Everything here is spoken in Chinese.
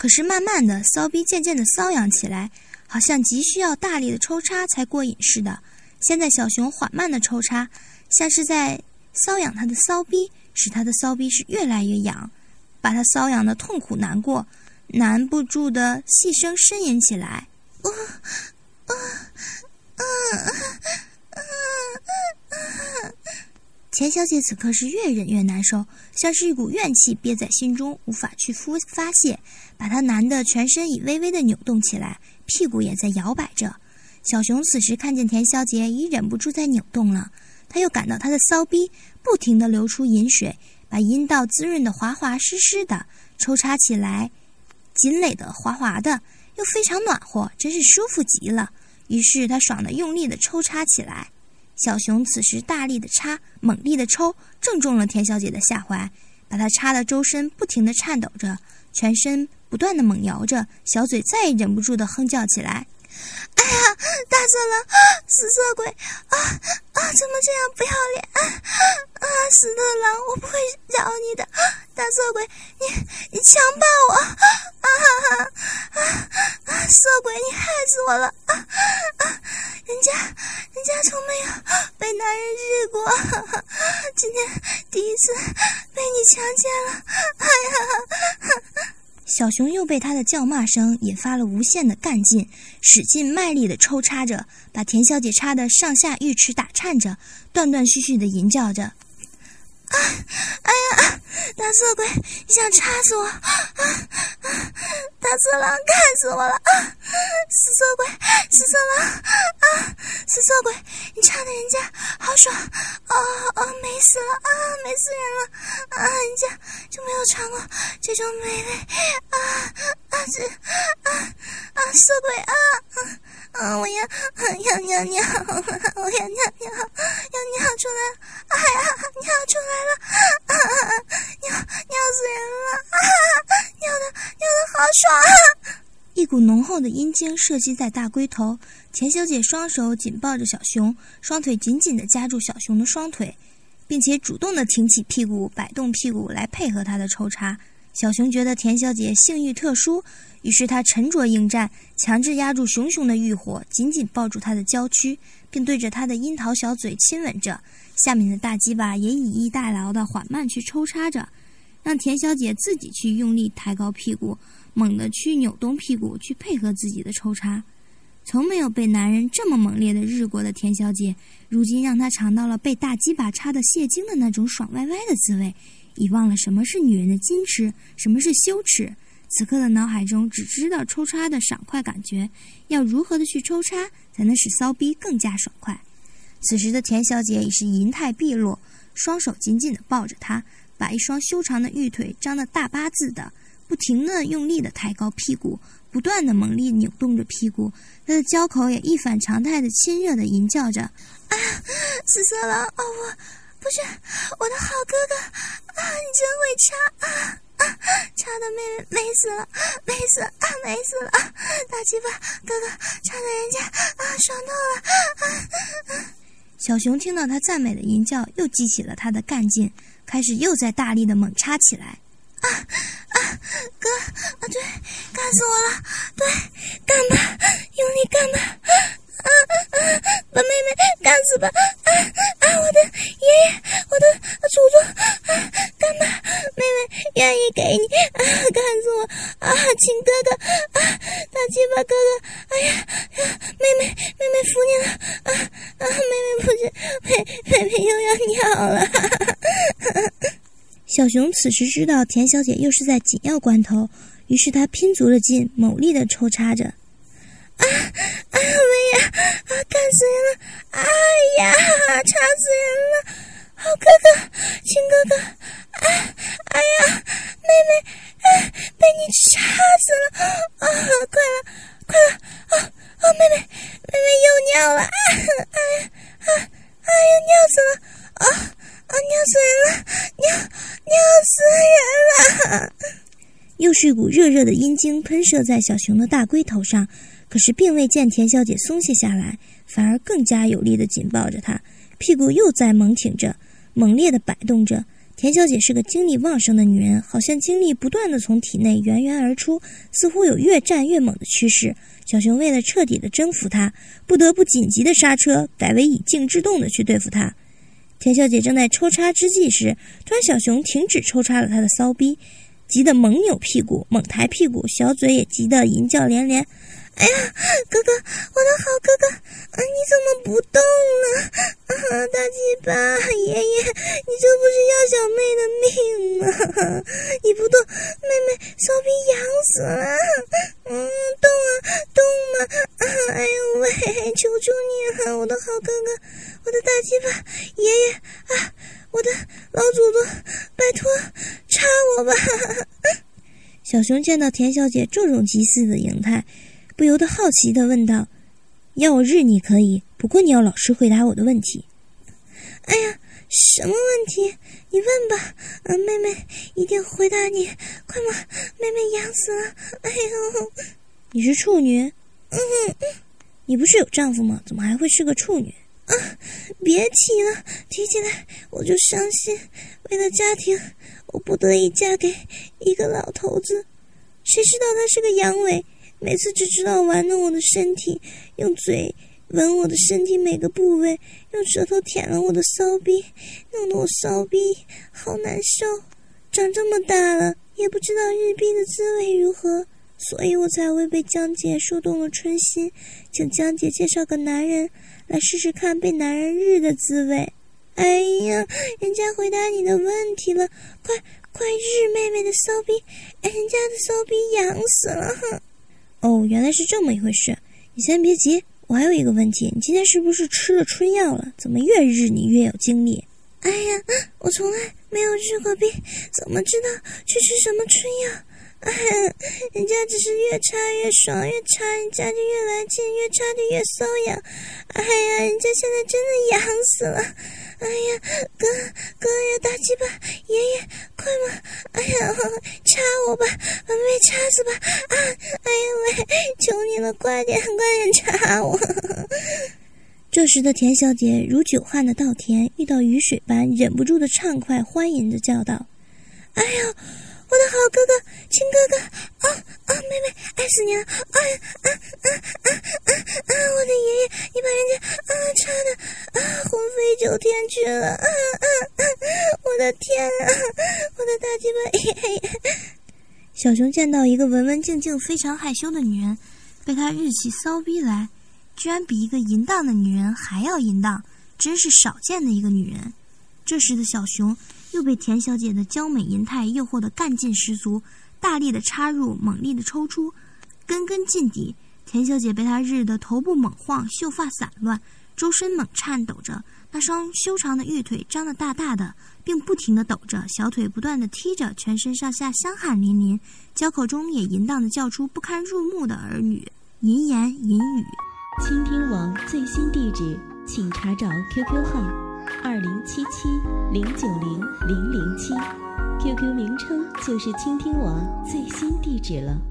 可是慢慢的，骚逼渐渐的瘙痒起来，好像急需要大力的抽插才过瘾似的。现在小熊缓慢的抽插，像是在瘙痒他的骚逼，使他的骚逼是越来越痒，把他瘙痒的痛苦难过，难不住的细声呻吟起来。啊啊啊啊！钱小姐此刻是越忍越难受，像是一股怨气憋在心中，无法去发发泄，把她难得全身已微微的扭动起来，屁股也在摇摆着。小熊此时看见田小姐已忍不住在扭动了，他又感到她的骚逼不停地流出饮水，把阴道滋润的滑滑湿湿的，抽插起来紧垒的滑滑的。又非常暖和，真是舒服极了。于是他爽的用力的抽插起来。小熊此时大力的插，猛力的抽，正中了田小姐的下怀，把她插的周身不停的颤抖着，全身不断的猛摇着，小嘴再也忍不住的哼叫起来。哎呀，大色狼，死色鬼啊啊！怎么这样不要脸啊啊！死色狼，我不会饶你的，大色鬼，你你强暴我啊啊啊啊！色鬼，你害死我了啊啊！人家人家从没有男人日过，今天第一次被你强奸了，哎呀！小熊又被他的叫骂声引发了无限的干劲，使劲卖力的抽插着，把田小姐插得上下浴池打颤着，断断续续的吟叫着：“啊，哎呀，大色鬼，你想插死我？啊啊，大色狼，干死我了！啊，死色鬼，死色狼！啊，死色鬼，你插的人家好爽！哦哦，美死了！啊，美死人了！啊，人家就没有尝过这种美味！”啊啊这啊啊色鬼啊啊！我要要尿尿，我要尿尿，要尿出来！哎呀，尿出来了！啊 尿尿死人了！啊 尿的尿的好爽啊！一股浓厚的阴茎射击在大龟头，钱小姐双手紧抱着小熊，双腿紧紧的夹住小熊的双腿，并且主动的挺起屁股，摆动屁股来配合她的抽插。小熊觉得田小姐性欲特殊，于是他沉着应战，强制压住熊熊的欲火，紧紧抱住她的娇躯，并对着她的樱桃小嘴亲吻着。下面的大鸡巴也以逸待劳的缓慢去抽插着，让田小姐自己去用力抬高屁股，猛地去扭动屁股，去配合自己的抽插。从没有被男人这么猛烈的日过的田小姐，如今让她尝到了被大鸡巴插的泄精的那种爽歪歪的滋味。已忘了什么是女人的矜持，什么是羞耻。此刻的脑海中只知道抽插的爽快感觉，要如何的去抽插才能使骚逼更加爽快？此时的田小姐已是银态毕露，双手紧紧的抱着他，把一双修长的玉腿张得大八字的，不停的用力的抬高屁股，不断的猛力扭动着屁股，她的娇口也一反常态的亲热的吟叫着：“啊，死色狼，哦我。”不是我的好哥哥啊！你真会插啊啊！插的美美死了，美死啊，美死了！大鸡巴哥哥插的人家啊，爽透了！啊！小熊听到他赞美的吟叫，又激起了他的干劲，开始又在大力的猛插起来。啊啊，哥啊，对，干死我了！对，干吧，用力干吧！啊啊！把妹妹干死吧！啊啊！我的爷爷，我的祖宗！啊，干吧，妹妹愿意给你啊！干死我！啊，亲哥哥！啊，大鸡巴哥哥！哎呀呀，妹妹，妹妹服你了！啊啊，妹妹不是，妹妹妹又要尿了！小熊此时知道田小姐又是在紧要关头，于是他拼足了劲，猛力的抽插着。啊啊！妹呀！啊，干死人了！哎呀，插死人了！好哥哥，亲哥哥！啊！哎呀，妹妹，啊，被你插死了！啊，快了，快了！啊啊，妹妹，妹妹又尿了！啊！哎呀，啊啊，又尿死了！啊啊，尿死人了！尿尿死人了！又是一股热热的阴茎喷射在小熊的大龟头上。可是并未见田小姐松懈下来，反而更加有力的紧抱着她，屁股又在猛挺着，猛烈地摆动着。田小姐是个精力旺盛的女人，好像精力不断的从体内源源而出，似乎有越战越猛的趋势。小熊为了彻底的征服她，不得不紧急的刹车，改为以静制动的去对付她。田小姐正在抽插之际时，突然小熊停止抽插了她的骚逼，急得猛扭屁股，猛抬屁股，小嘴也急得淫叫连连。哎呀，哥哥，我的好哥哥，啊，你怎么不动了？啊，大鸡巴，爷爷，你这不是要小妹的命吗？你不动，妹妹骚逼痒死了。嗯，动啊，动嘛！啊，哎呦喂，求求你了，我的好哥哥，我的大鸡巴，爷爷啊，我的老祖宗，拜托，插我吧！小熊见到田小姐这种急似的形态。不由得好奇地问道：“要我日你可以，不过你要老实回答我的问题。”“哎呀，什么问题？你问吧。”“啊，妹妹一定回答你，快嘛，妹妹痒死了。”“哎呦，你是处女？”“嗯，你不是有丈夫吗？怎么还会是个处女？”“啊，别提了，提起来我就伤心。为了家庭，我不得已嫁给一个老头子，谁知道他是个阳痿。”每次只知道玩弄我的身体，用嘴吻我的身体每个部位，用舌头舔了我的骚逼，弄得我骚逼好难受。长这么大了，也不知道日逼的滋味如何，所以我才会被江姐说动了春心，请江姐介绍个男人来试试看被男人日的滋味。哎呀，人家回答你的问题了，快快日妹妹的骚逼，人家的骚逼痒死了哼。哦，原来是这么一回事。你先别急，我还有一个问题：你今天是不是吃了春药了？怎么越日你越有精力？哎呀，我从来没有日过病，怎么知道去吃什么春药？人家只是越插越爽，越插人家就越来劲，越插就越瘙痒。哎呀，人家现在真的痒死了。哎呀，哥哥呀，大鸡巴，爷爷，快嘛！哎呀，插我吧，把妹插死吧！啊，哎呀喂，求你了，快点，快点插我！这时的田小姐如久旱的稻田遇到雨水般，忍不住的畅快欢迎的叫道：“哎呀！”我的好哥哥，亲哥哥，啊啊，妹妹，爱死你了！啊啊啊啊啊啊！我的爷爷，你把人家啊插的啊魂飞九天去了！啊啊啊！我的天啊！我的大鸡巴爷爷！小熊见到一个文文静静、非常害羞的女人，被他日起骚逼来，居然比一个淫荡的女人还要淫荡，真是少见的一个女人。这时的小熊。又被田小姐的娇美银态诱惑得干劲十足，大力的插入，猛力的抽出，根根尽底。田小姐被他日得头部猛晃，秀发散乱，周身猛颤抖着，那双修长的玉腿张得大大的，并不停地抖着，小腿不断地踢着，全身上下香汗淋淋，交口中也淫荡地叫出不堪入目的儿女淫言淫语。倾听网最新地址，请查找 QQ 号。二零七七零九零零零七，QQ 名称就是倾听网最新地址了。